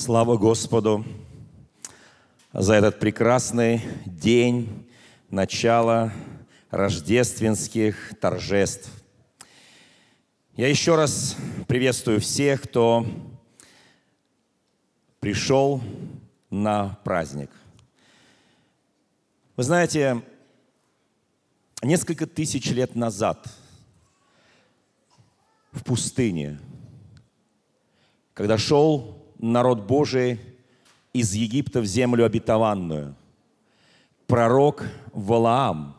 Слава Господу за этот прекрасный день начала рождественских торжеств. Я еще раз приветствую всех, кто пришел на праздник. Вы знаете, несколько тысяч лет назад в пустыне, когда шел народ Божий из Египта в землю обетованную. Пророк Валаам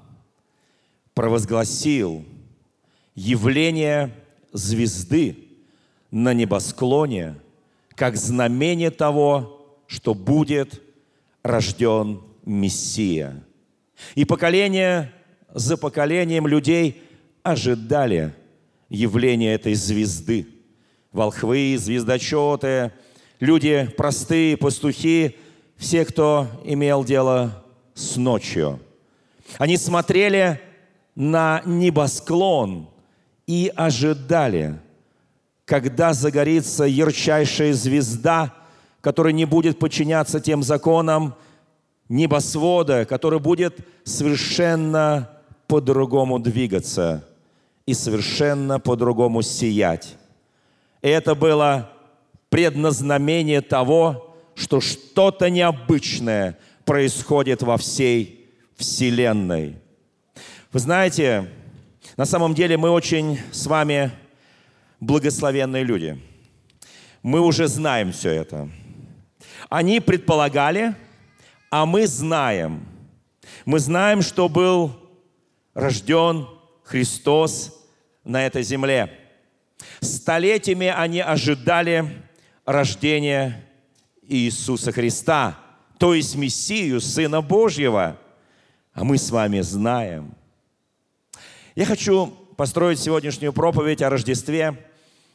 провозгласил явление звезды на небосклоне как знамение того, что будет рожден Мессия. И поколение за поколением людей ожидали явления этой звезды. Волхвы, звездочеты – люди простые, пастухи, все, кто имел дело с ночью. Они смотрели на небосклон и ожидали, когда загорится ярчайшая звезда, которая не будет подчиняться тем законам небосвода, который будет совершенно по-другому двигаться и совершенно по-другому сиять. И это было предназнамение того, что что-то необычное происходит во всей Вселенной. Вы знаете, на самом деле мы очень с вами благословенные люди. Мы уже знаем все это. Они предполагали, а мы знаем. Мы знаем, что был рожден Христос на этой земле. Столетиями они ожидали рождения Иисуса Христа, то есть Мессию, Сына Божьего. А мы с вами знаем. Я хочу построить сегодняшнюю проповедь о Рождестве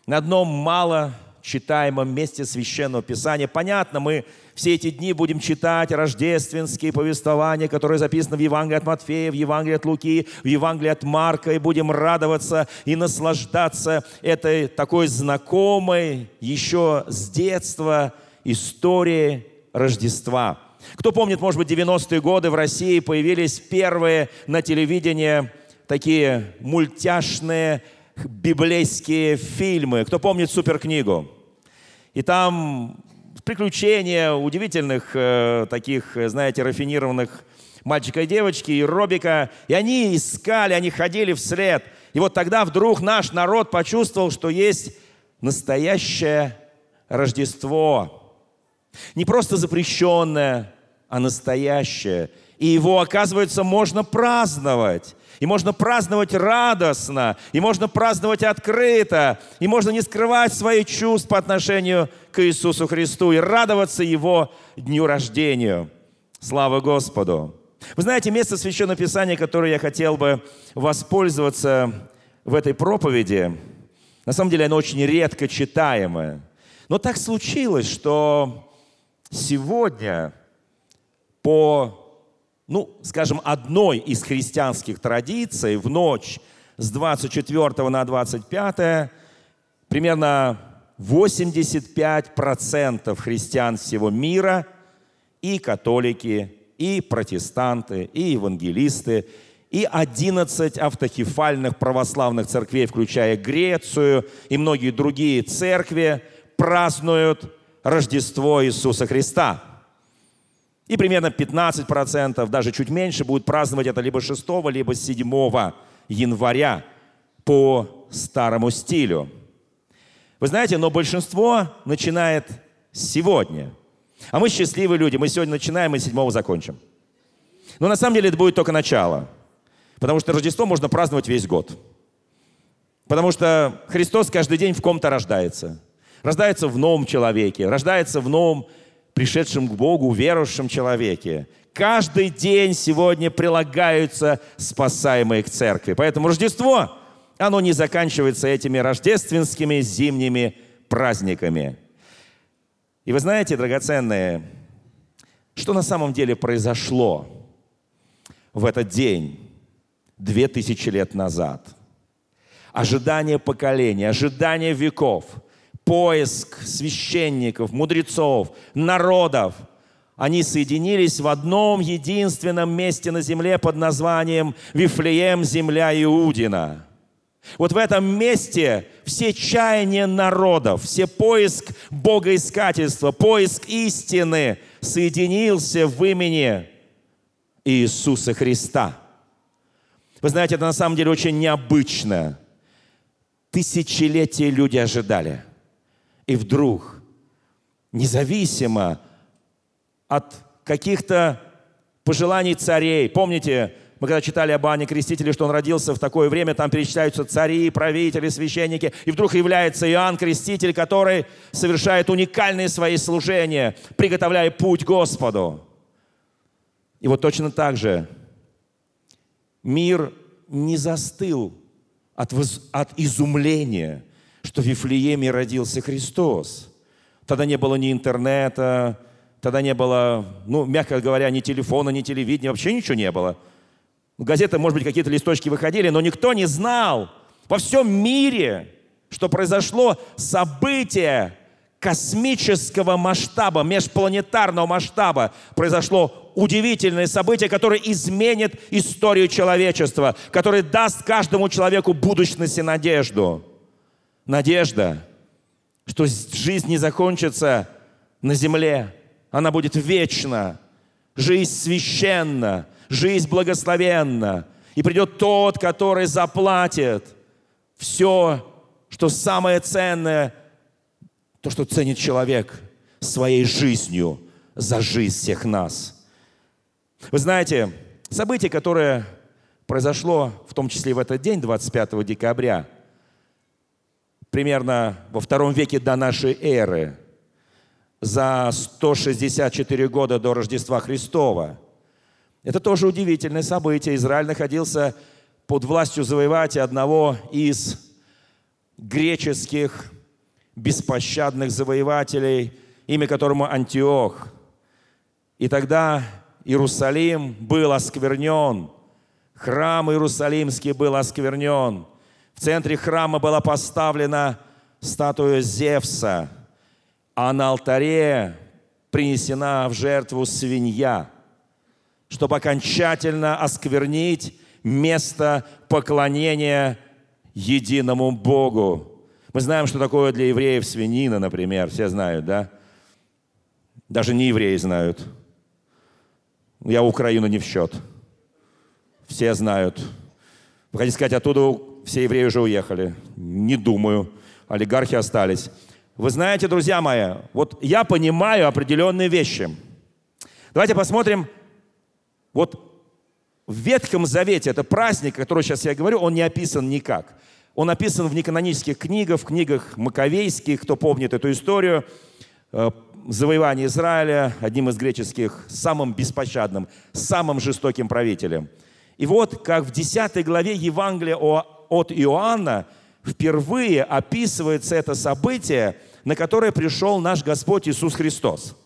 на одном мало читаемом месте Священного Писания. Понятно, мы все эти дни будем читать рождественские повествования, которые записаны в Евангелии от Матфея, в Евангелии от Луки, в Евангелии от Марка, и будем радоваться и наслаждаться этой такой знакомой еще с детства историей Рождества. Кто помнит, может быть, 90-е годы в России появились первые на телевидении такие мультяшные библейские фильмы. Кто помнит суперкнигу? И там приключения удивительных э, таких, э, знаете, рафинированных мальчика и девочки, и Робика. И они искали, они ходили вслед. И вот тогда вдруг наш народ почувствовал, что есть настоящее Рождество. Не просто запрещенное, а настоящее. И его, оказывается, можно праздновать. И можно праздновать радостно, и можно праздновать открыто, и можно не скрывать свои чувства по отношению к Иисусу Христу и радоваться Его дню рождения. Слава Господу! Вы знаете, место Священного Писания, которое я хотел бы воспользоваться в этой проповеди, на самом деле оно очень редко читаемое. Но так случилось, что сегодня по ну, скажем, одной из христианских традиций в ночь с 24 на 25 примерно 85% христиан всего мира и католики, и протестанты, и евангелисты, и 11 автокефальных православных церквей, включая Грецию и многие другие церкви, празднуют Рождество Иисуса Христа – и примерно 15%, даже чуть меньше, будут праздновать это либо 6, либо 7 января по старому стилю. Вы знаете, но большинство начинает сегодня. А мы счастливые люди. Мы сегодня начинаем и 7 закончим. Но на самом деле это будет только начало. Потому что Рождество можно праздновать весь год. Потому что Христос каждый день в ком-то рождается. Рождается в новом человеке, рождается в новом пришедшем к Богу, верующем человеке. Каждый день сегодня прилагаются спасаемые к церкви. Поэтому Рождество, оно не заканчивается этими рождественскими зимними праздниками. И вы знаете, драгоценные, что на самом деле произошло в этот день, две тысячи лет назад? Ожидание поколений, ожидание веков поиск священников, мудрецов, народов, они соединились в одном единственном месте на земле под названием Вифлеем, земля Иудина. Вот в этом месте все чаяния народов, все поиск богоискательства, поиск истины соединился в имени Иисуса Христа. Вы знаете, это на самом деле очень необычно. Тысячелетия люди ожидали. И вдруг, независимо от каких-то пожеланий царей, помните, мы когда читали об Иоанне Крестителе, что он родился в такое время, там перечисляются цари, правители, священники, и вдруг является Иоанн Креститель, который совершает уникальные свои служения, приготовляя путь Господу. И вот точно так же мир не застыл от, от изумления, что в Вифлееме родился Христос. Тогда не было ни интернета, тогда не было, ну, мягко говоря, ни телефона, ни телевидения, вообще ничего не было – Газеты, может быть, какие-то листочки выходили, но никто не знал во всем мире, что произошло событие космического масштаба, межпланетарного масштаба. Произошло удивительное событие, которое изменит историю человечества, которое даст каждому человеку будущность и надежду. Надежда, что жизнь не закончится на земле, она будет вечна, жизнь священна, жизнь благословенна. И придет тот, который заплатит все, что самое ценное, то, что ценит человек своей жизнью за жизнь всех нас. Вы знаете, событие, которое произошло, в том числе и в этот день, 25 декабря, примерно во втором веке до нашей эры, за 164 года до Рождества Христова – это тоже удивительное событие. Израиль находился под властью завоевателя одного из греческих беспощадных завоевателей, имя которому Антиох. И тогда Иерусалим был осквернен, храм Иерусалимский был осквернен. В центре храма была поставлена статуя Зевса, а на алтаре принесена в жертву свинья – чтобы окончательно осквернить место поклонения единому Богу. Мы знаем, что такое для евреев свинина, например, все знают, да? Даже не евреи знают. Я Украину не в счет. Все знают. Вы хотите сказать, оттуда все евреи уже уехали? Не думаю. Олигархи остались. Вы знаете, друзья мои, вот я понимаю определенные вещи. Давайте посмотрим вот в Ветхом Завете, это праздник, который сейчас я говорю, он не описан никак. Он описан в неканонических книгах, в книгах Маковейских, кто помнит эту историю, э, завоевание Израиля одним из греческих, самым беспощадным, самым жестоким правителем. И вот как в 10 главе Евангелия от Иоанна впервые описывается это событие, на которое пришел наш Господь Иисус Христос.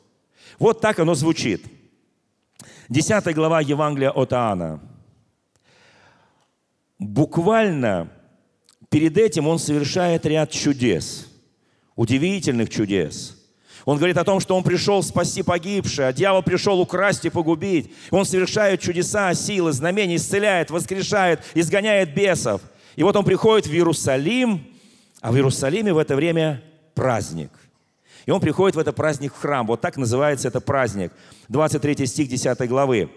Вот так оно звучит – 10 глава Евангелия от Иоанна. Буквально перед этим он совершает ряд чудес, удивительных чудес. Он говорит о том, что он пришел спасти погибшее, а дьявол пришел украсть и погубить. Он совершает чудеса, силы, знамения, исцеляет, воскрешает, изгоняет бесов. И вот он приходит в Иерусалим, а в Иерусалиме в это время праздник – и он приходит в этот праздник в храм. Вот так называется это праздник. 23 стих 10 главы.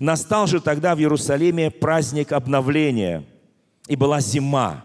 «Настал же тогда в Иерусалиме праздник обновления, и была зима.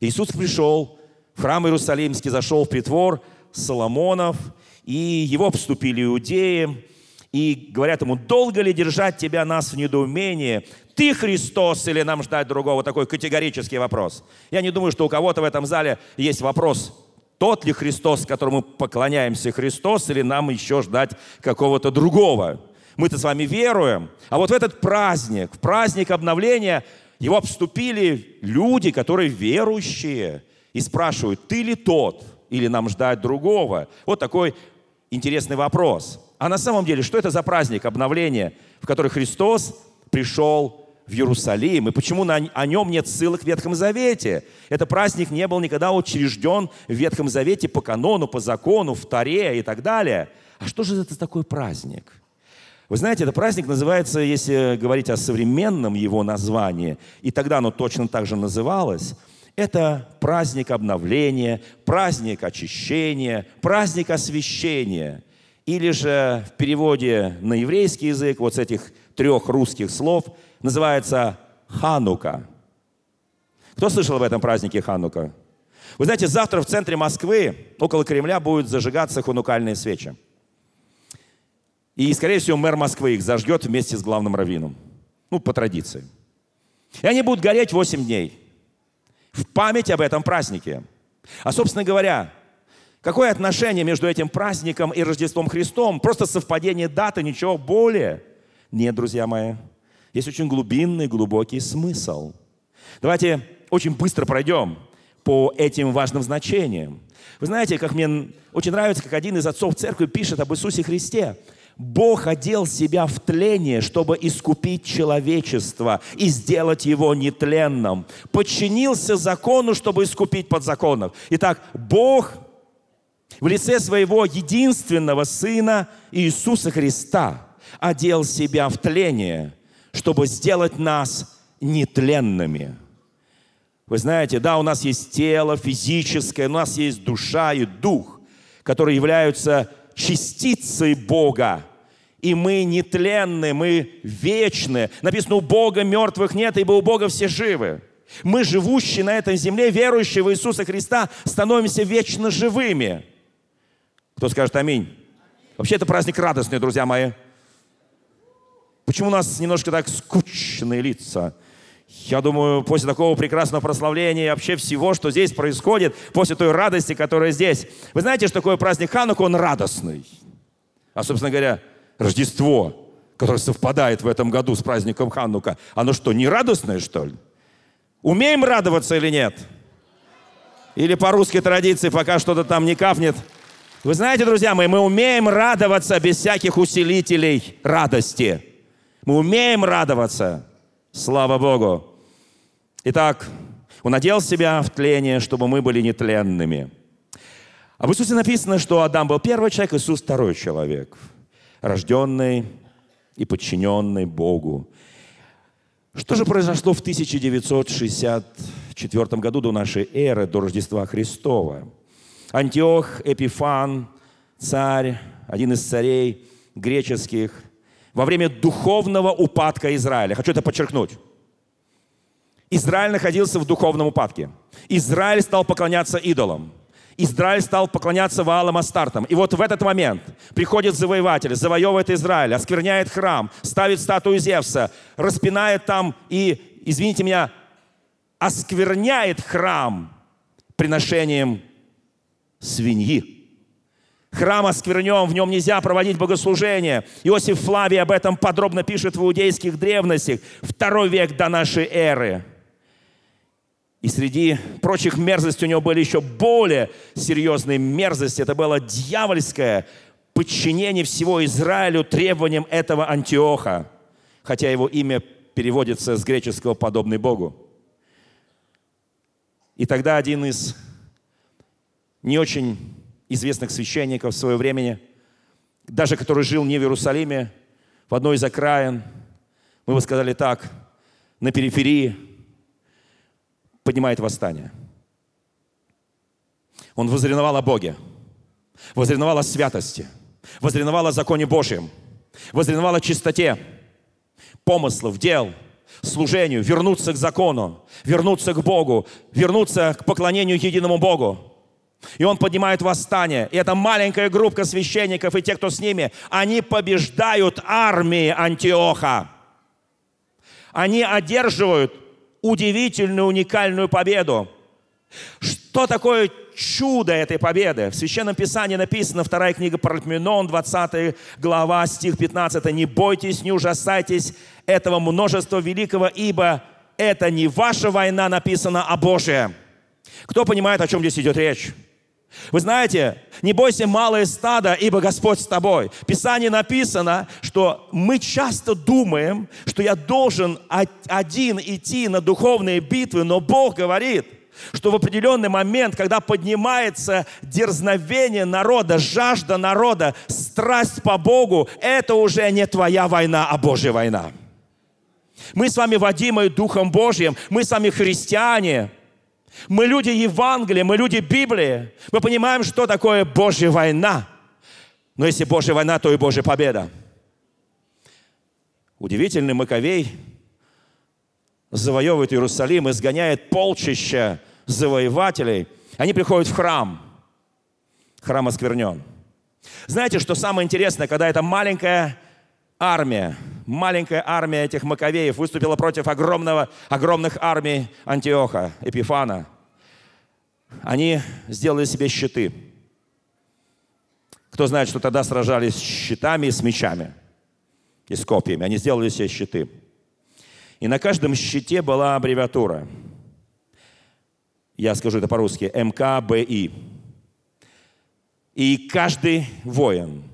Иисус пришел в храм Иерусалимский, зашел в притвор Соломонов, и его обступили иудеи, и говорят ему, долго ли держать тебя нас в недоумении? Ты Христос или нам ждать другого? Такой категорический вопрос. Я не думаю, что у кого-то в этом зале есть вопрос тот ли Христос, которому поклоняемся, Христос, или нам еще ждать какого-то другого. Мы-то с вами веруем. А вот в этот праздник, в праздник обновления, его обступили люди, которые верующие, и спрашивают, ты ли тот, или нам ждать другого? Вот такой интересный вопрос. А на самом деле, что это за праздник обновления, в который Христос пришел в Иерусалим, и почему на, о нем нет ссылок в Ветхом Завете. Этот праздник не был никогда учрежден в Ветхом Завете по канону, по закону, в Таре и так далее. А что же это такой праздник? Вы знаете, этот праздник называется, если говорить о современном его названии, и тогда оно точно так же называлось, это праздник обновления, праздник очищения, праздник освящения. Или же в переводе на еврейский язык вот с этих трех русских слов называется Ханука. Кто слышал об этом празднике Ханука? Вы знаете, завтра в центре Москвы, около Кремля, будут зажигаться ханукальные свечи. И, скорее всего, мэр Москвы их зажгет вместе с главным раввином. Ну, по традиции. И они будут гореть 8 дней. В память об этом празднике. А, собственно говоря, какое отношение между этим праздником и Рождеством Христом? Просто совпадение даты, ничего более. Нет, друзья мои. Есть очень глубинный, глубокий смысл. Давайте очень быстро пройдем по этим важным значениям. Вы знаете, как мне очень нравится, как один из отцов церкви пишет об Иисусе Христе. Бог одел себя в тление, чтобы искупить человечество и сделать его нетленным. Подчинился закону, чтобы искупить подзаконов. Итак, Бог в лице своего единственного Сына Иисуса Христа одел себя в тление, чтобы сделать нас нетленными. Вы знаете, да, у нас есть тело физическое, у нас есть душа и дух, которые являются частицей Бога. И мы нетленны, мы вечны. Написано, у Бога мертвых нет, ибо у Бога все живы. Мы, живущие на этой земле, верующие в Иисуса Христа, становимся вечно живыми. Кто скажет аминь? Вообще это праздник радостный, друзья мои. Почему у нас немножко так скучные лица? Я думаю, после такого прекрасного прославления и вообще всего, что здесь происходит, после той радости, которая здесь. Вы знаете, что такое праздник Ханука? Он радостный. А, собственно говоря, Рождество, которое совпадает в этом году с праздником Ханука, оно что, не радостное, что ли? Умеем радоваться или нет? Или по русской традиции, пока что-то там не капнет. Вы знаете, друзья мои, мы умеем радоваться без всяких усилителей радости. Мы умеем радоваться. Слава Богу. Итак, он одел себя в тление, чтобы мы были нетленными. Об Иисусе написано, что Адам был первый человек, Иисус второй человек, рожденный и подчиненный Богу. Что же произошло в 1964 году до нашей эры, до Рождества Христова? Антиох Эпифан, царь, один из царей греческих, во время духовного упадка Израиля. Хочу это подчеркнуть. Израиль находился в духовном упадке. Израиль стал поклоняться идолам. Израиль стал поклоняться Ваалам Астартам. И вот в этот момент приходит завоеватель, завоевывает Израиль, оскверняет храм, ставит статую Зевса, распинает там и, извините меня, оскверняет храм приношением свиньи. Храм осквернен, в нем нельзя проводить богослужение. Иосиф Флавий об этом подробно пишет в иудейских древностях. Второй век до нашей эры. И среди прочих мерзостей у него были еще более серьезные мерзости. Это было дьявольское подчинение всего Израилю требованиям этого Антиоха. Хотя его имя переводится с греческого «подобный Богу». И тогда один из не очень известных священников в свое время, даже который жил не в Иерусалиме, в одной из окраин, мы бы сказали так, на периферии, поднимает восстание. Он возреновал о Боге, возреновал о святости, возреновал о законе Божьем, возреновал о чистоте помыслов, дел, служению, вернуться к закону, вернуться к Богу, вернуться к поклонению единому Богу. И он поднимает восстание. И эта маленькая группа священников и те, кто с ними, они побеждают армии Антиоха. Они одерживают удивительную, уникальную победу. Что такое чудо этой победы? В Священном Писании написано, вторая книга Паральтменон, 20 глава, стих 15. «Не бойтесь, не ужасайтесь этого множества великого, ибо это не ваша война написана, а Божья». Кто понимает, о чем здесь идет речь? Вы знаете, не бойся малое стадо, ибо Господь с тобой. В Писании написано, что мы часто думаем, что я должен один идти на духовные битвы, но Бог говорит, что в определенный момент, когда поднимается дерзновение народа, жажда народа, страсть по Богу, это уже не твоя война, а Божья война. Мы с вами водимы Духом Божьим, мы с вами христиане – мы люди Евангелия, мы люди Библии. Мы понимаем, что такое Божья война. Но если Божья война, то и Божья победа. Удивительный Маковей завоевывает Иерусалим, изгоняет полчища завоевателей. Они приходят в храм. Храм осквернен. Знаете, что самое интересное, когда эта маленькая армия, маленькая армия этих маковеев выступила против огромного, огромных армий Антиоха, Эпифана. Они сделали себе щиты. Кто знает, что тогда сражались с щитами и с мечами, и с копьями. Они сделали себе щиты. И на каждом щите была аббревиатура. Я скажу это по-русски. МКБИ. И каждый воин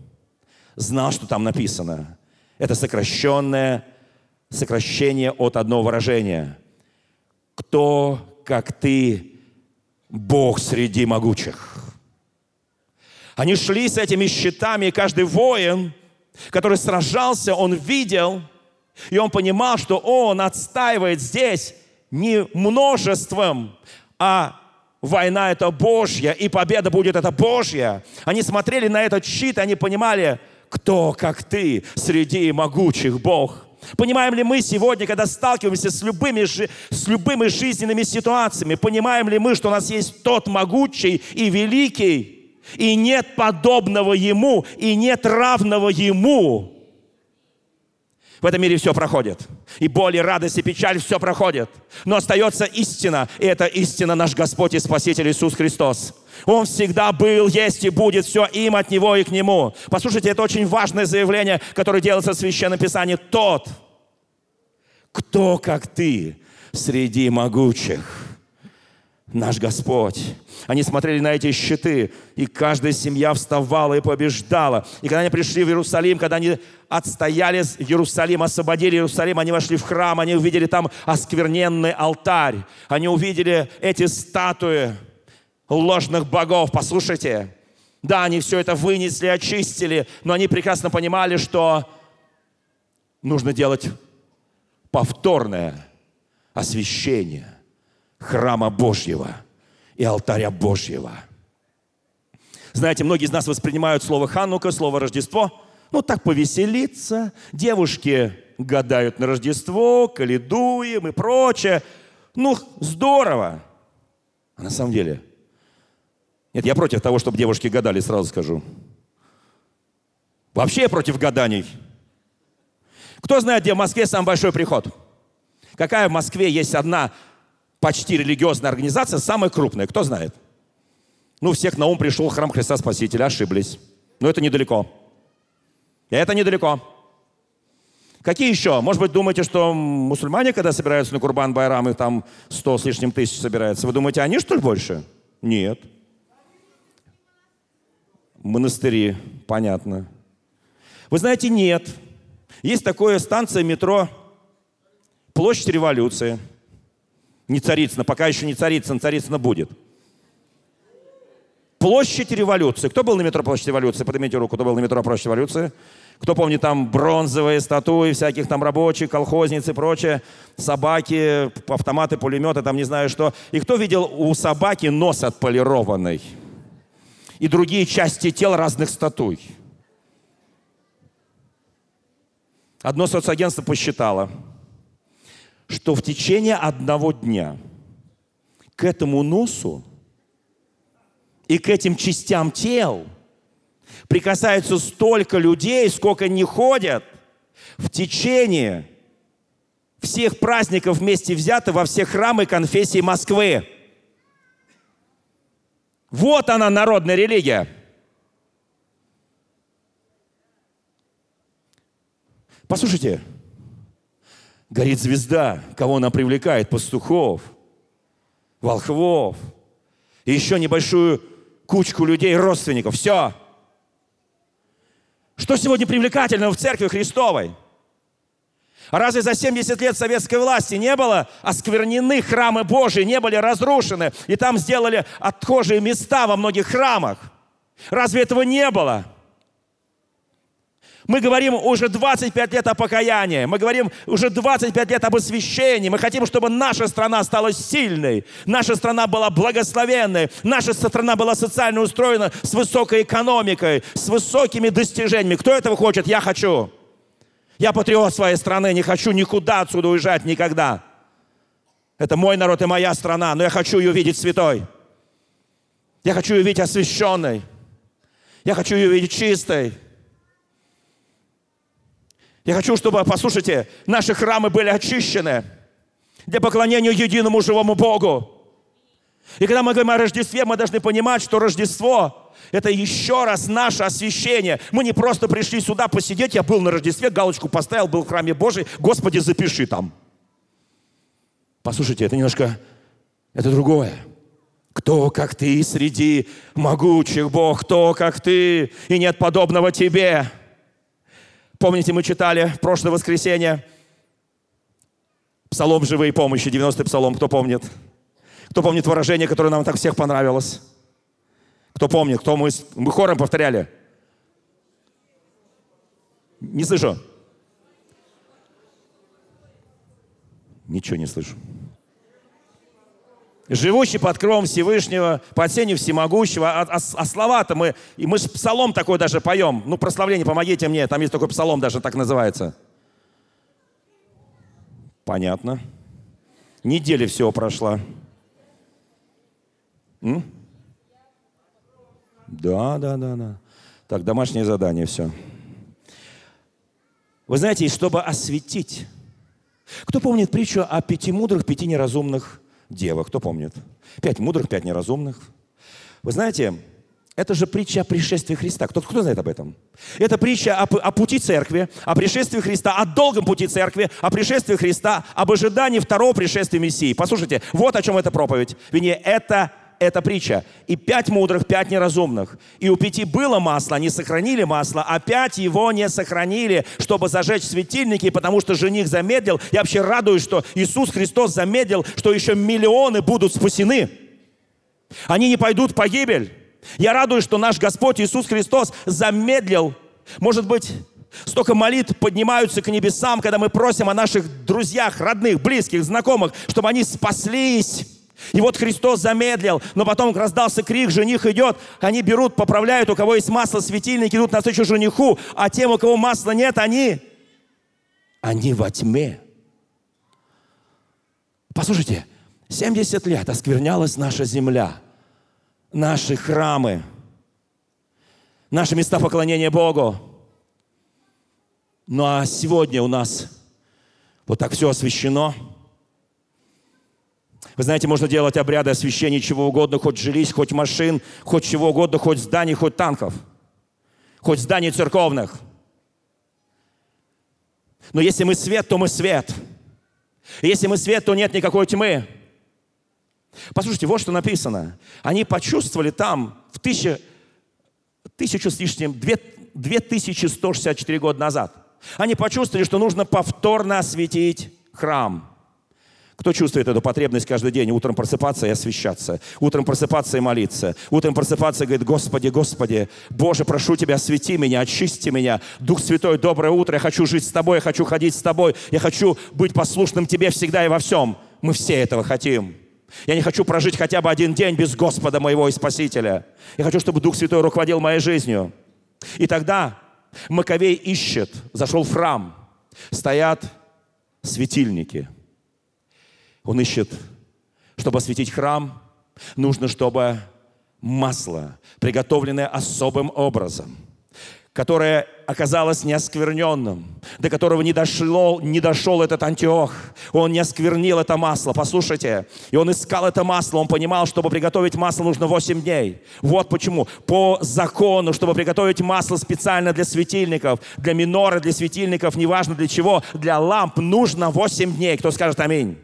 знал, что там написано. Это сокращенное сокращение от одного выражения. Кто, как ты, Бог среди могучих. Они шли с этими щитами, и каждый воин, который сражался, он видел, и он понимал, что он отстаивает здесь не множеством, а война это Божья, и победа будет это Божья. Они смотрели на этот щит, и они понимали – кто, как ты, среди могучих Бог? Понимаем ли мы сегодня, когда сталкиваемся с любыми, с любыми жизненными ситуациями, понимаем ли мы, что у нас есть тот могучий и великий, и нет подобного Ему, и нет равного Ему, в этом мире все проходит. И боль, и радость, и печаль, все проходит. Но остается истина, и эта истина наш Господь и Спаситель Иисус Христос. Он всегда был, есть и будет все им от Него и к Нему. Послушайте, это очень важное заявление, которое делается в Священном Писании. Тот, кто, как ты, среди могучих, наш Господь. Они смотрели на эти щиты, и каждая семья вставала и побеждала. И когда они пришли в Иерусалим, когда они отстояли Иерусалим, освободили Иерусалим, они вошли в храм, они увидели там оскверненный алтарь, они увидели эти статуи ложных богов. Послушайте, да, они все это вынесли, очистили, но они прекрасно понимали, что нужно делать повторное освящение храма Божьего и алтаря Божьего. Знаете, многие из нас воспринимают слово Ханука, слово Рождество, ну так повеселиться, девушки гадают на Рождество, каледуем и прочее. Ну, здорово. А на самом деле, нет, я против того, чтобы девушки гадали, сразу скажу. Вообще я против гаданий. Кто знает, где в Москве самый большой приход? Какая в Москве есть одна почти религиозная организация, самая крупная. Кто знает? Ну, всех на ум пришел храм Христа Спасителя, ошиблись. Но это недалеко. И это недалеко. Какие еще? Может быть, думаете, что мусульмане, когда собираются на Курбан Байрам, и там сто с лишним тысяч собирается, вы думаете, они что ли больше? Нет. Монастыри, понятно. Вы знаете, нет. Есть такая станция метро Площадь революции – не Царицына, пока еще не Царицына, Царицына будет. Площадь революции. Кто был на метро Площадь революции? Поднимите руку, кто был на метро Площадь революции. Кто помнит там бронзовые статуи всяких там рабочих, колхозниц и прочее, собаки, автоматы, пулеметы, там не знаю что. И кто видел у собаки нос отполированный? И другие части тел разных статуй. Одно соцагентство посчитало – что в течение одного дня к этому носу и к этим частям тел прикасаются столько людей, сколько не ходят в течение всех праздников вместе взято во все храмы конфессии Москвы. Вот она, народная религия. Послушайте, горит звезда. Кого она привлекает? Пастухов, волхвов. И еще небольшую кучку людей, родственников. Все. Что сегодня привлекательного в церкви Христовой? Разве за 70 лет советской власти не было осквернены храмы Божии, не были разрушены, и там сделали отхожие места во многих храмах? Разве этого не было? Мы говорим уже 25 лет о покаянии, мы говорим уже 25 лет об освящении, мы хотим, чтобы наша страна стала сильной, наша страна была благословенной, наша страна была социально устроена с высокой экономикой, с высокими достижениями. Кто этого хочет? Я хочу. Я патриот своей страны, не хочу никуда отсюда уезжать никогда. Это мой народ и моя страна, но я хочу ее видеть святой. Я хочу ее видеть освященной. Я хочу ее видеть чистой. Я хочу, чтобы, послушайте, наши храмы были очищены для поклонения единому живому Богу. И когда мы говорим о Рождестве, мы должны понимать, что Рождество – это еще раз наше освящение. Мы не просто пришли сюда посидеть, я был на Рождестве, галочку поставил, был в храме Божий, Господи, запиши там. Послушайте, это немножко, это другое. Кто, как ты, среди могучих Бог, кто, как ты, и нет подобного тебе. Помните, мы читали в прошлое воскресенье Псалом «Живые помощи», 90-й псалом, кто помнит? Кто помнит выражение, которое нам так всех понравилось? Кто помнит? Кто мы, мы хором повторяли? Не слышу. Ничего не слышу. Живущий под кровом Всевышнего, под сенью Всемогущего. А, а, а слова-то мы, и мы же псалом такой даже поем. Ну, прославление, помогите мне, там есть такой псалом даже так называется. Понятно. Неделя всего прошла. М? Да, да, да, да. Так, домашнее задание, все. Вы знаете, чтобы осветить. Кто помнит притчу о пяти мудрых, пяти неразумных девах. Кто помнит? Пять мудрых, пять неразумных. Вы знаете, это же притча о пришествии Христа. Кто, кто знает об этом? Это притча о, о пути церкви, о пришествии Христа, о долгом пути церкви, о пришествии Христа, об ожидании второго пришествия Мессии. Послушайте, вот о чем эта проповедь. Вернее, это эта притча. И пять мудрых, пять неразумных. И у пяти было масло, они сохранили масло, а пять его не сохранили, чтобы зажечь светильники, потому что жених замедлил. Я вообще радуюсь, что Иисус Христос замедлил, что еще миллионы будут спасены. Они не пойдут в погибель. Я радуюсь, что наш Господь Иисус Христос замедлил. Может быть, Столько молитв поднимаются к небесам, когда мы просим о наших друзьях, родных, близких, знакомых, чтобы они спаслись. И вот Христос замедлил, но потом раздался крик, жених идет, они берут, поправляют, у кого есть масло, светильники, идут навстречу жениху, а тем, у кого масла нет, они, они во тьме. Послушайте, 70 лет осквернялась наша земля, наши храмы, наши места поклонения Богу. Ну а сегодня у нас вот так все освящено – вы знаете, можно делать обряды освящения чего угодно, хоть жилищ, хоть машин, хоть чего угодно, хоть зданий, хоть танков, хоть зданий церковных. Но если мы свет, то мы свет. Если мы свет, то нет никакой тьмы. Послушайте, вот что написано. Они почувствовали там в тысячу, тысячу с лишним, две, 2164 года назад. Они почувствовали, что нужно повторно осветить храм – кто чувствует эту потребность каждый день? Утром просыпаться и освещаться. Утром просыпаться и молиться. Утром просыпаться и говорит, Господи, Господи, Боже, прошу Тебя, освети меня, очисти меня. Дух Святой, доброе утро, я хочу жить с Тобой, я хочу ходить с Тобой, я хочу быть послушным Тебе всегда и во всем. Мы все этого хотим. Я не хочу прожить хотя бы один день без Господа моего и Спасителя. Я хочу, чтобы Дух Святой руководил моей жизнью. И тогда Маковей ищет, зашел в храм, стоят светильники – он ищет, чтобы осветить храм, нужно, чтобы масло, приготовленное особым образом, которое оказалось неоскверненным, до которого не, дошло, не дошел этот Антиох. Он не осквернил это масло, послушайте. И он искал это масло, он понимал, чтобы приготовить масло нужно 8 дней. Вот почему. По закону, чтобы приготовить масло специально для светильников, для минора, для светильников, неважно для чего, для ламп нужно 8 дней. Кто скажет аминь?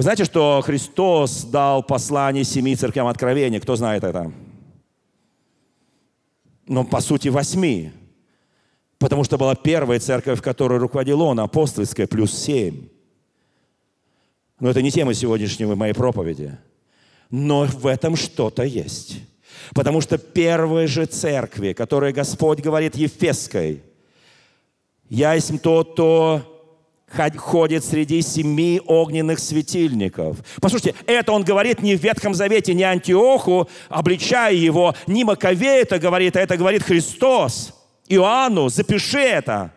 Вы знаете, что Христос дал послание семи церквям откровения? Кто знает это? Ну, по сути, восьми. Потому что была первая церковь, которой руководил он, апостольская, плюс семь. Но это не тема сегодняшнего моей проповеди. Но в этом что-то есть. Потому что первой же церкви, которой Господь говорит Ефесской, «Я есть тот, кто ходит среди семи огненных светильников». Послушайте, это он говорит не в Ветхом Завете, не Антиоху, обличая его, не Маковей это говорит, а это говорит Христос. Иоанну, запиши это.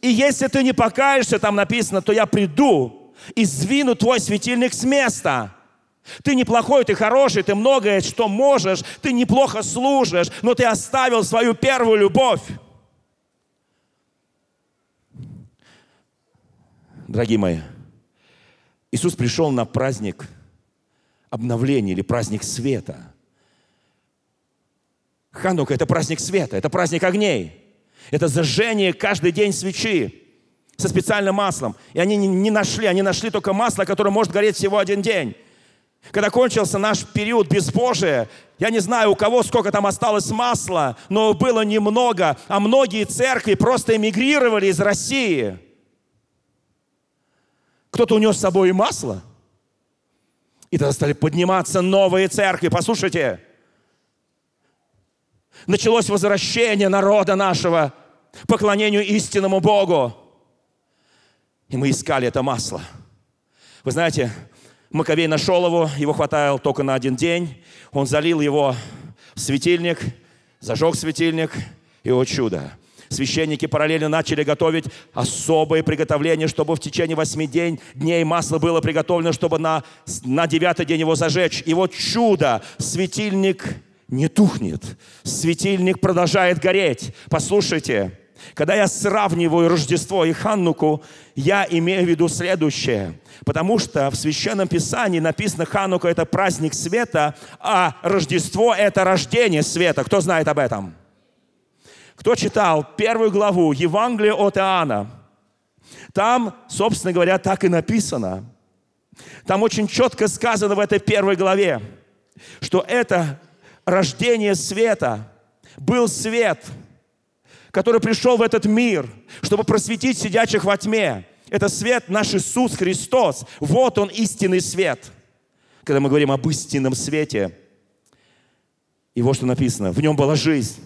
И если ты не покаешься, там написано, то я приду и сдвину твой светильник с места. Ты неплохой, ты хороший, ты многое что можешь, ты неплохо служишь, но ты оставил свою первую любовь. Дорогие мои, Иисус пришел на праздник обновления или праздник света. Ханука – это праздник света, это праздник огней. Это зажжение каждый день свечи со специальным маслом. И они не нашли, они нашли только масло, которое может гореть всего один день. Когда кончился наш период безбожия, я не знаю, у кого сколько там осталось масла, но было немного, а многие церкви просто эмигрировали из России. Кто-то унес с собой масло. И тогда стали подниматься новые церкви. Послушайте, началось возвращение народа нашего поклонению истинному Богу. И мы искали это масло. Вы знаете, Маковей нашел его, его хватало только на один день. Он залил его в светильник, зажег светильник, и вот чудо. Священники параллельно начали готовить особые приготовления, чтобы в течение восьми день, дней масло было приготовлено, чтобы на, на девятый день его зажечь. И вот чудо, светильник не тухнет. Светильник продолжает гореть. Послушайте, когда я сравниваю Рождество и Ханнуку, я имею в виду следующее. Потому что в Священном Писании написано, Ханука – это праздник света, а Рождество – это рождение света. Кто знает об этом? Кто читал первую главу Евангелия от Иоанна? Там, собственно говоря, так и написано. Там очень четко сказано в этой первой главе, что это рождение света, был свет, который пришел в этот мир, чтобы просветить сидячих во тьме. Это свет наш Иисус Христос. Вот Он истинный свет. Когда мы говорим об истинном свете, и вот что написано. В нем была жизнь.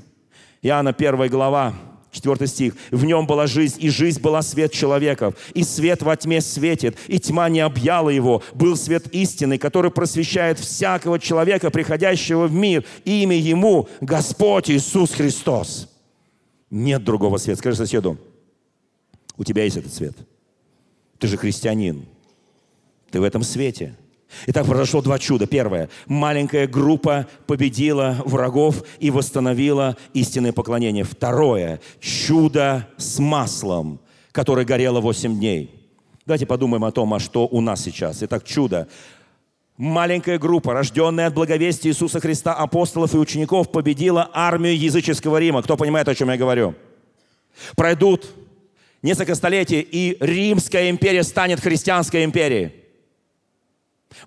Иоанна 1 глава, 4 стих. «В нем была жизнь, и жизнь была свет человеков. И свет во тьме светит, и тьма не объяла его. Был свет истины, который просвещает всякого человека, приходящего в мир. Имя ему Господь Иисус Христос». Нет другого света. Скажи соседу, у тебя есть этот свет. Ты же христианин. Ты в этом свете – Итак, произошло два чуда. Первое. Маленькая группа победила врагов и восстановила истинное поклонение. Второе. Чудо с маслом, которое горело восемь дней. Давайте подумаем о том, а что у нас сейчас. Итак, чудо. Маленькая группа, рожденная от благовестия Иисуса Христа, апостолов и учеников, победила армию языческого Рима. Кто понимает, о чем я говорю? Пройдут несколько столетий, и Римская империя станет христианской империей.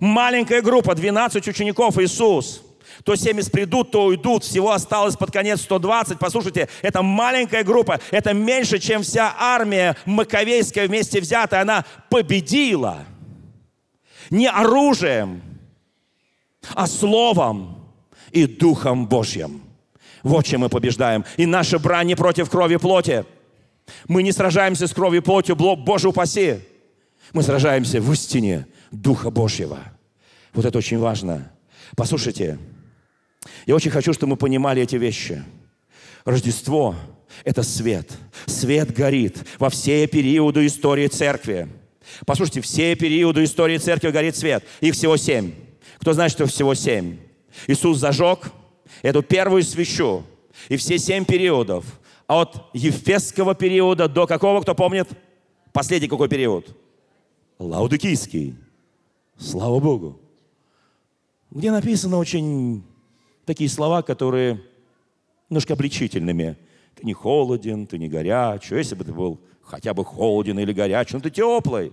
Маленькая группа, 12 учеников Иисус. То 70 придут, то уйдут. Всего осталось под конец 120. Послушайте, это маленькая группа. Это меньше, чем вся армия Маковейская вместе взятая. Она победила. Не оружием, а словом и Духом Божьим. Вот чем мы побеждаем. И наша брань не против крови плоти. Мы не сражаемся с кровью плотью, Боже упаси. Мы сражаемся в истине Духа Божьего. Вот это очень важно. Послушайте, я очень хочу, чтобы мы понимали эти вещи. Рождество – это свет. Свет горит во все периоды истории церкви. Послушайте, все периоды истории церкви горит свет. Их всего семь. Кто знает, что всего семь? Иисус зажег эту первую свечу. И все семь периодов. А от Ефесского периода до какого, кто помнит? Последний какой период? Лаудикийский. Слава Богу. Где написано очень такие слова, которые немножко обличительными. Ты не холоден, ты не горячий. Если бы ты был хотя бы холоден или горячий, но ты теплый.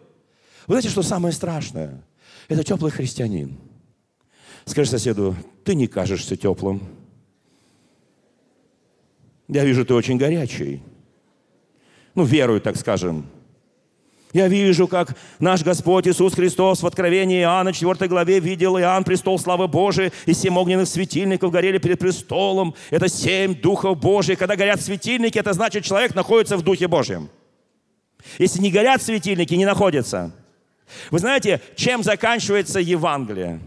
Вы знаете, что самое страшное? Это теплый христианин. Скажи соседу, ты не кажешься теплым. Я вижу, ты очень горячий. Ну, верую, так скажем. Я вижу, как наш Господь Иисус Христос в Откровении Иоанна 4 главе видел Иоанн престол славы Божией, и семь огненных светильников горели перед престолом. Это семь духов Божьих. Когда горят светильники, это значит, человек находится в Духе Божьем. Если не горят светильники, не находится. Вы знаете, чем заканчивается Евангелие?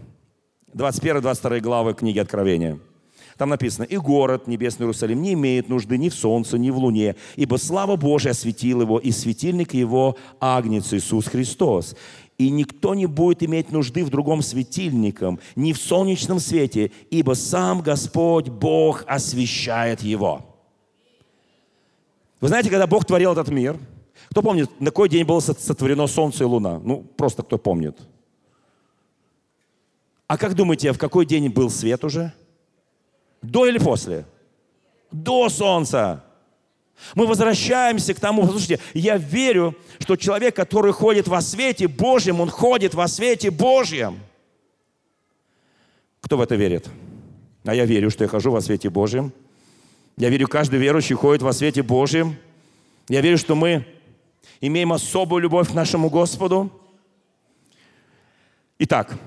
21-22 главы книги Откровения – там написано, и город, небесный Иерусалим, не имеет нужды ни в солнце, ни в луне, ибо слава Божия осветил его, и светильник его Агнец Иисус Христос. И никто не будет иметь нужды в другом светильником, ни в солнечном свете, ибо сам Господь Бог освещает его. Вы знаете, когда Бог творил этот мир, кто помнит, на какой день было сотворено солнце и луна? Ну, просто кто помнит. А как думаете, в какой день был свет уже? До или после? До солнца. Мы возвращаемся к тому, слушайте, я верю, что человек, который ходит во свете Божьем, он ходит во свете Божьем. Кто в это верит? А я верю, что я хожу во свете Божьем. Я верю, каждый верующий ходит во свете Божьем. Я верю, что мы имеем особую любовь к нашему Господу. Итак,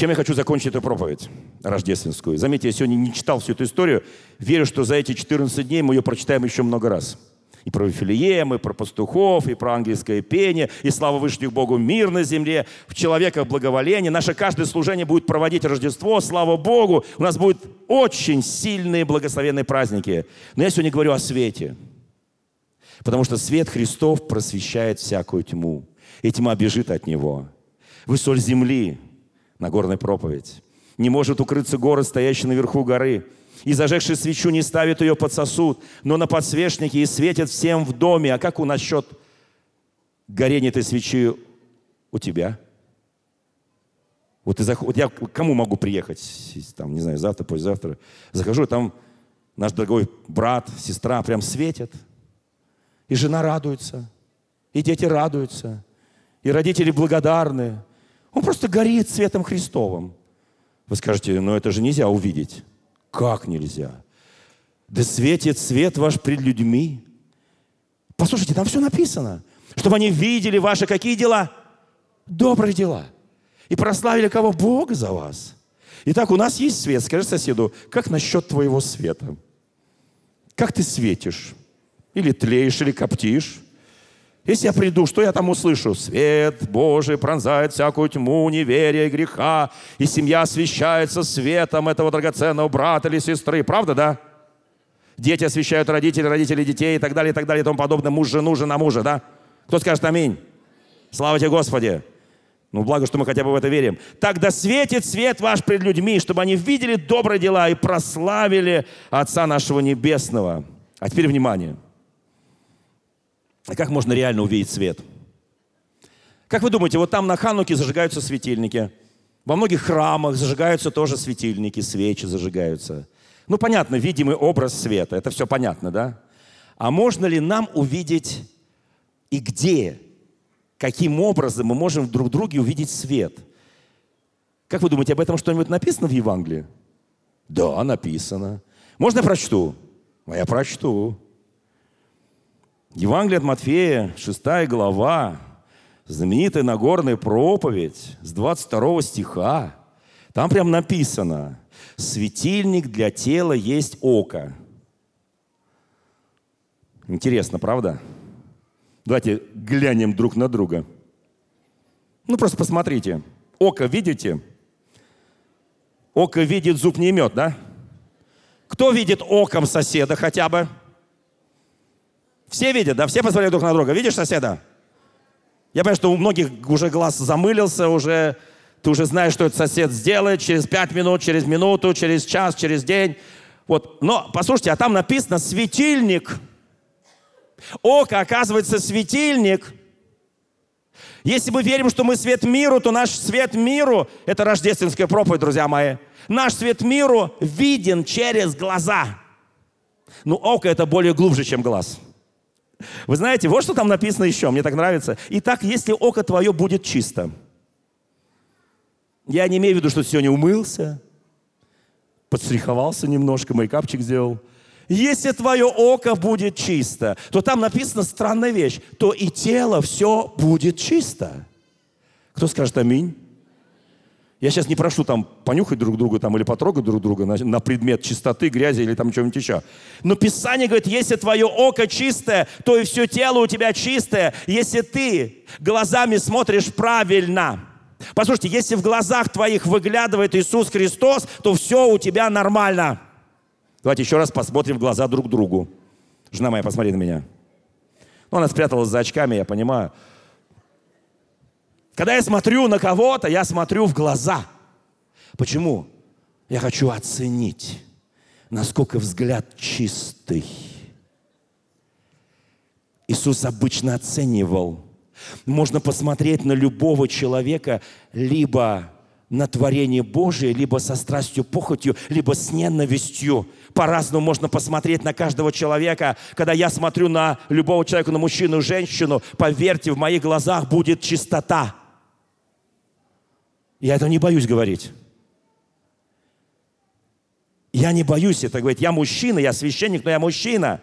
чем я хочу закончить эту проповедь рождественскую? Заметьте, я сегодня не читал всю эту историю. Верю, что за эти 14 дней мы ее прочитаем еще много раз. И про Вифилием, и про пастухов, и про ангельское пение, и слава Вышних Богу мир на земле, в человека благоволение. Наше каждое служение будет проводить Рождество, слава Богу. У нас будут очень сильные благословенные праздники. Но я сегодня говорю о свете. Потому что свет Христов просвещает всякую тьму. И тьма бежит от Него. Вы соль земли, Нагорная проповедь. Не может укрыться город, стоящий наверху горы. И зажегший свечу не ставит ее под сосуд, но на подсвечнике и светит всем в доме. А как у насчет горения этой свечи у тебя? Вот, ты заход... вот я к кому могу приехать? Там, не знаю, завтра, послезавтра. Захожу, там наш дорогой брат, сестра прям светят. И жена радуется, и дети радуются, и родители благодарны. Он просто горит светом Христовым. Вы скажете, ну это же нельзя увидеть. Как нельзя? Да светит свет ваш пред людьми. Послушайте, там все написано. Чтобы они видели ваши какие дела? Добрые дела. И прославили кого? Бога за вас. Итак, у нас есть свет. Скажи соседу, как насчет твоего света? Как ты светишь? Или тлеешь, или коптишь? Если я приду, что я там услышу? Свет Божий пронзает всякую тьму, неверия и греха, и семья освещается светом этого драгоценного брата или сестры. Правда, да? Дети освещают родителей, родители детей и так далее, и так далее, и тому подобное. Муж жену, жена мужа, да? Кто скажет аминь? Слава тебе, Господи! Ну, благо, что мы хотя бы в это верим. Тогда светит свет ваш пред людьми, чтобы они видели добрые дела и прославили Отца нашего Небесного. А теперь внимание – как можно реально увидеть свет? Как вы думаете, вот там на Хануке зажигаются светильники. Во многих храмах зажигаются тоже светильники, свечи зажигаются. Ну, понятно, видимый образ света. Это все понятно, да? А можно ли нам увидеть и где, каким образом мы можем друг в друге увидеть свет? Как вы думаете, об этом что-нибудь написано в Евангелии? Да, написано. Можно я прочту? А я прочту. Евангелие от Матфея, 6 глава, знаменитая Нагорная проповедь с 22 стиха. Там прям написано, светильник для тела есть око. Интересно, правда? Давайте глянем друг на друга. Ну, просто посмотрите. Око видите? Око видит, зуб не имет, да? Кто видит оком соседа хотя бы? Все видят, да? Все посмотрели друг на друга. Видишь соседа? Я понимаю, что у многих уже глаз замылился, уже ты уже знаешь, что этот сосед сделает через пять минут, через минуту, через час, через день. Вот. Но, послушайте, а там написано «светильник». Око, оказывается, светильник. Если мы верим, что мы свет миру, то наш свет миру – это рождественская проповедь, друзья мои. Наш свет миру виден через глаза. Но око – это более глубже, чем глаз – Вы знаете, вот что там написано еще, мне так нравится. Итак, если око твое будет чисто. Я не имею в виду, что сегодня умылся, подстриховался немножко, мейкапчик сделал. Если твое око будет чисто, то там написана странная вещь, то и тело все будет чисто. Кто скажет аминь? Я сейчас не прошу там понюхать друг друга там, или потрогать друг друга на, на предмет чистоты, грязи или там чего-нибудь еще. Но Писание говорит, если твое око чистое, то и все тело у тебя чистое. Если ты глазами смотришь правильно. Послушайте, если в глазах твоих выглядывает Иисус Христос, то все у тебя нормально. Давайте еще раз посмотрим в глаза друг другу. Жена моя, посмотри на меня. Ну, она спряталась за очками, я понимаю. Когда я смотрю на кого-то, я смотрю в глаза. Почему? Я хочу оценить, насколько взгляд чистый. Иисус обычно оценивал. Можно посмотреть на любого человека либо на творение Божие, либо со страстью, похотью, либо с ненавистью. По-разному можно посмотреть на каждого человека. Когда я смотрю на любого человека, на мужчину, женщину, поверьте, в моих глазах будет чистота. Я это не боюсь говорить. Я не боюсь это говорить. Я мужчина, я священник, но я мужчина.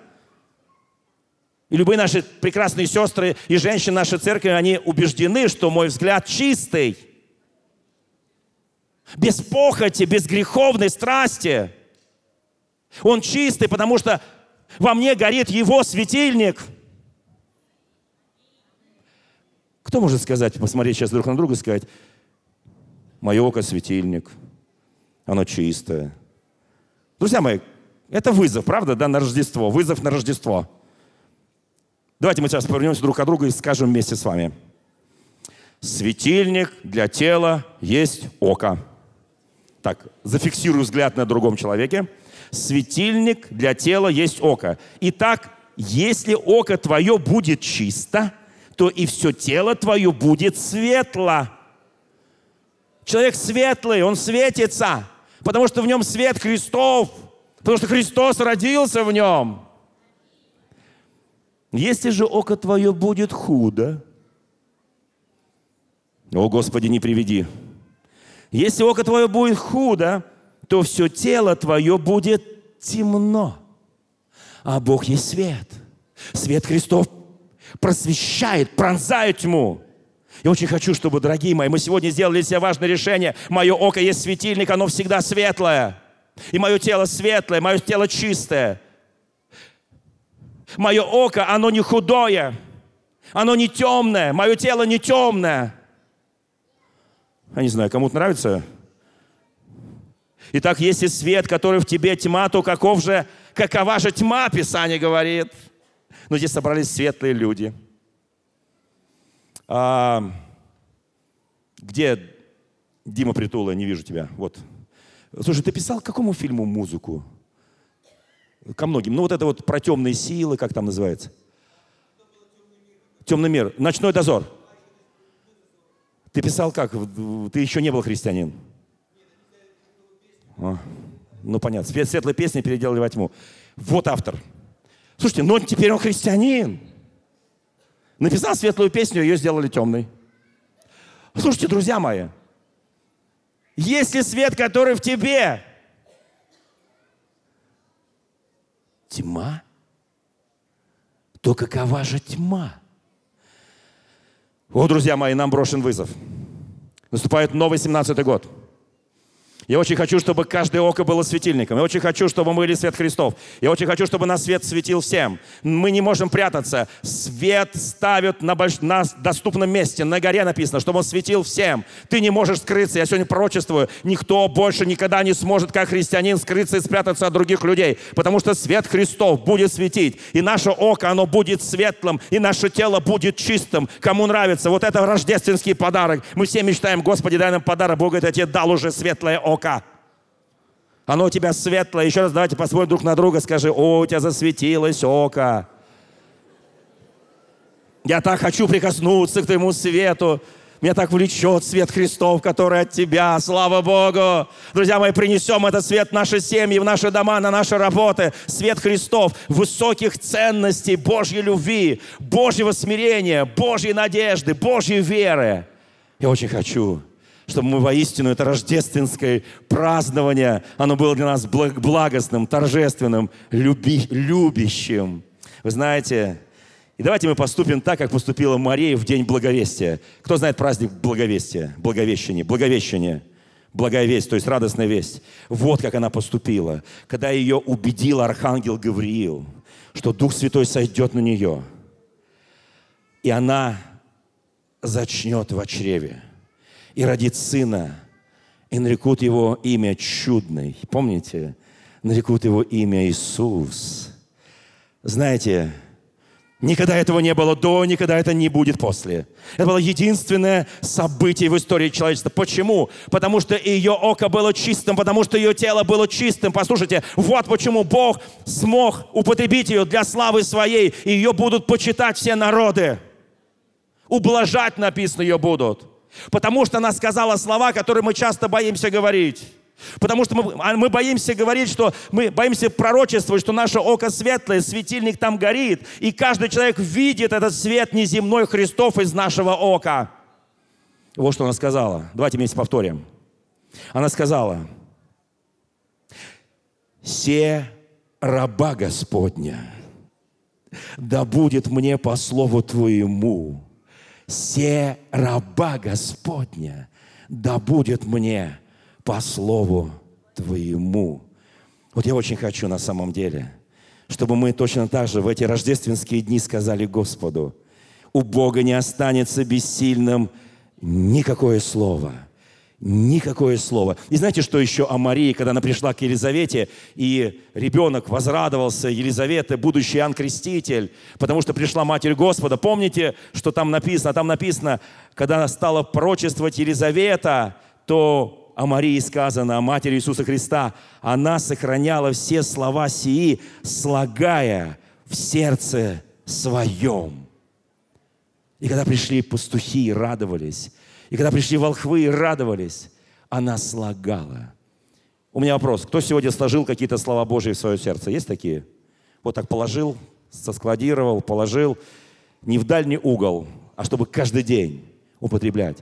И любые наши прекрасные сестры и женщины нашей церкви, они убеждены, что мой взгляд чистый. Без похоти, без греховной страсти. Он чистый, потому что во мне горит его светильник. Кто может сказать, посмотреть сейчас друг на друга и сказать, Мое око светильник. Оно чистое. Друзья мои, это вызов, правда, да, на Рождество. Вызов на Рождество. Давайте мы сейчас повернемся друг к другу и скажем вместе с вами. Светильник для тела есть око. Так, зафиксирую взгляд на другом человеке. Светильник для тела есть око. Итак, если око твое будет чисто, то и все тело твое будет светло. Человек светлый, он светится, потому что в нем свет Христов, потому что Христос родился в нем. Если же око твое будет худо, о Господи, не приведи. Если око твое будет худо, то все тело твое будет темно. А Бог есть свет. Свет Христов просвещает, пронзает тьму. Я очень хочу, чтобы, дорогие мои, мы сегодня сделали себе важное решение. Мое око есть светильник, оно всегда светлое. И мое тело светлое, мое тело чистое. Мое око, оно не худое, оно не темное, мое тело не темное. Я не знаю, кому-то нравится? Итак, если свет, который в тебе тьма, то каков же, какова же тьма, Писание говорит. Но здесь собрались светлые люди – а, где Дима Притула, не вижу тебя. Вот. Слушай, ты писал к какому фильму музыку? Ко многим. Ну вот это вот про темные силы, как там называется? Темный мир. Ночной дозор. Ты писал как? Ты еще не был христианин. А, ну понятно. Светлые песни переделали во тьму. Вот автор. Слушайте, но теперь он христианин. Написал светлую песню, ее сделали темной. Слушайте, друзья мои, если свет, который в тебе, тьма, то какова же тьма? О, друзья мои, нам брошен вызов. Наступает новый 17-й год. Я очень хочу, чтобы каждое око было светильником. Я очень хочу, чтобы мы были свет Христов. Я очень хочу, чтобы нас свет светил всем. Мы не можем прятаться. Свет ставят на, больш... на доступном месте. На горе написано, чтобы он светил всем. Ты не можешь скрыться. Я сегодня пророчествую. Никто больше никогда не сможет, как христианин, скрыться и спрятаться от других людей. Потому что свет Христов будет светить. И наше око, оно будет светлым. И наше тело будет чистым. Кому нравится. Вот это рождественский подарок. Мы все мечтаем, Господи, дай нам подарок. Бог говорит, я тебе дал уже светлое око ока. Оно у тебя светлое. Еще раз давайте посмотрим друг на друга. Скажи, о, у тебя засветилось око. Я так хочу прикоснуться к твоему свету. Меня так влечет свет Христов, который от Тебя. Слава Богу! Друзья мои, принесем этот свет в наши семьи, в наши дома, на наши работы. Свет Христов, высоких ценностей, Божьей любви, Божьего смирения, Божьей надежды, Божьей веры. Я очень хочу, чтобы мы воистину это рождественское празднование, оно было для нас благостным, торжественным, люби, любящим. Вы знаете, и давайте мы поступим так, как поступила Мария в день Благовестия. Кто знает праздник Благовестия? Благовещение. Благовещение. Благая весть, то есть радостная весть. Вот как она поступила. Когда ее убедил архангел Гавриил, что Дух Святой сойдет на нее. И она зачнет в чреве и родит сына, и нарекут его имя чудный. Помните? Нарекут его имя Иисус. Знаете, Никогда этого не было до, никогда это не будет после. Это было единственное событие в истории человечества. Почему? Потому что ее око было чистым, потому что ее тело было чистым. Послушайте, вот почему Бог смог употребить ее для славы своей, ее будут почитать все народы. Ублажать написано ее будут. Потому что она сказала слова, которые мы часто боимся говорить. Потому что мы, а, мы боимся говорить, что мы боимся пророчествовать, что наше око светлое, светильник там горит, и каждый человек видит этот свет неземной Христов из нашего ока. Вот что она сказала. Давайте вместе повторим. Она сказала, «Се раба Господня, да будет мне по слову Твоему, се раба Господня, да будет мне по слову Твоему. Вот я очень хочу на самом деле, чтобы мы точно так же в эти рождественские дни сказали Господу, у Бога не останется бессильным никакое слово – Никакое слово. И знаете, что еще о Марии, когда она пришла к Елизавете, и ребенок возрадовался Елизавете, будущий Иоанн Креститель, потому что пришла Матерь Господа. Помните, что там написано? Там написано, когда она стала пророчествовать Елизавета, то о Марии сказано, о Матери Иисуса Христа, она сохраняла все слова сии, слагая в сердце своем. И когда пришли пастухи и радовались, и когда пришли волхвы и радовались, она слагала. У меня вопрос. Кто сегодня сложил какие-то слова Божьи в свое сердце? Есть такие? Вот так положил, соскладировал, положил. Не в дальний угол, а чтобы каждый день употреблять.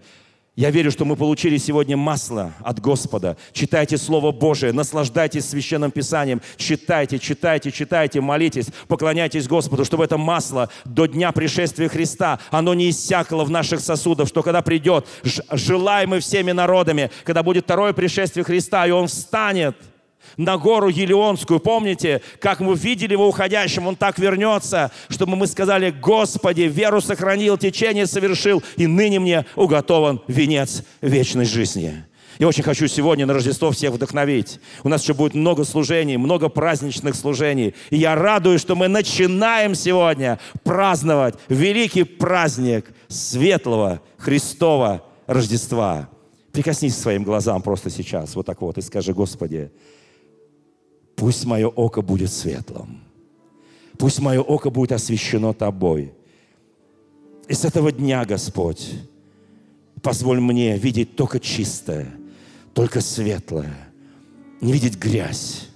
Я верю, что мы получили сегодня масло от Господа. Читайте Слово Божие, наслаждайтесь Священным Писанием, читайте, читайте, читайте, молитесь, поклоняйтесь Господу, чтобы это масло до дня пришествия Христа, оно не иссякало в наших сосудах, что когда придет, желаемый всеми народами, когда будет второе пришествие Христа, и Он встанет – на гору Елеонскую. Помните, как мы видели его уходящим, он так вернется, чтобы мы сказали, Господи, веру сохранил, течение совершил, и ныне мне уготован венец вечной жизни. Я очень хочу сегодня на Рождество всех вдохновить. У нас еще будет много служений, много праздничных служений. И я радуюсь, что мы начинаем сегодня праздновать великий праздник светлого Христова Рождества. Прикоснись к своим глазам просто сейчас, вот так вот, и скажи, Господи, Пусть мое око будет светлым. Пусть мое око будет освящено Тобой. И с этого дня, Господь, позволь мне видеть только чистое, только светлое, не видеть грязь,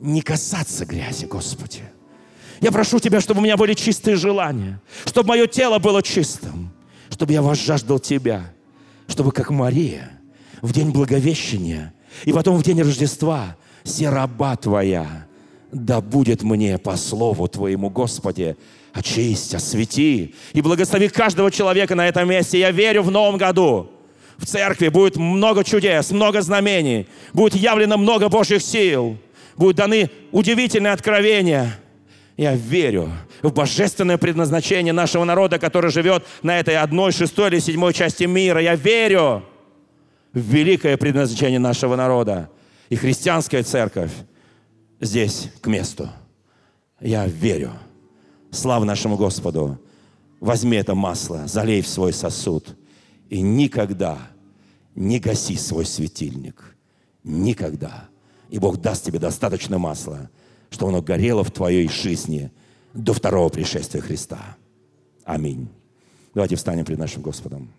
не касаться грязи, Господи. Я прошу Тебя, чтобы у меня были чистые желания, чтобы мое тело было чистым, чтобы я возжаждал Тебя, чтобы как Мария в день Благовещения и потом в день Рождества – все раба Твоя, да будет мне по слову Твоему, Господи, очисти, освети и благослови каждого человека на этом месте. Я верю в новом году. В церкви будет много чудес, много знамений, будет явлено много Божьих сил, будут даны удивительные откровения. Я верю в божественное предназначение нашего народа, который живет на этой одной, шестой или седьмой части мира. Я верю в великое предназначение нашего народа. И христианская церковь здесь к месту. Я верю. Слава нашему Господу. Возьми это масло, залей в свой сосуд. И никогда не гаси свой светильник. Никогда. И Бог даст тебе достаточно масла, чтобы оно горело в твоей жизни до второго пришествия Христа. Аминь. Давайте встанем перед нашим Господом.